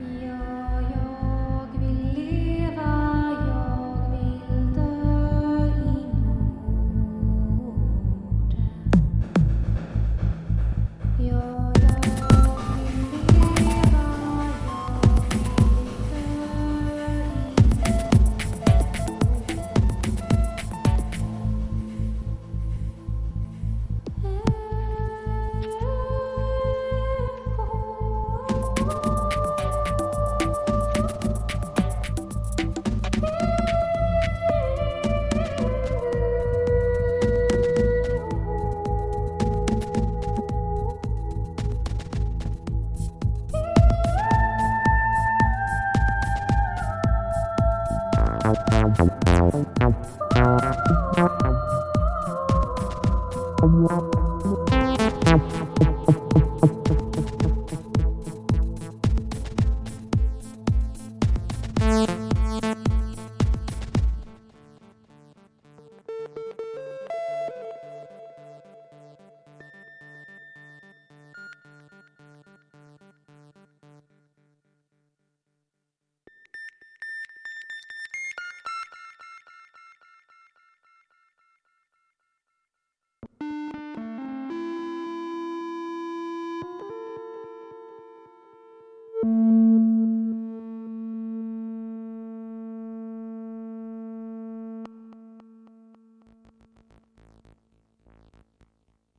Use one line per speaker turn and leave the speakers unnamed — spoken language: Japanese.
いい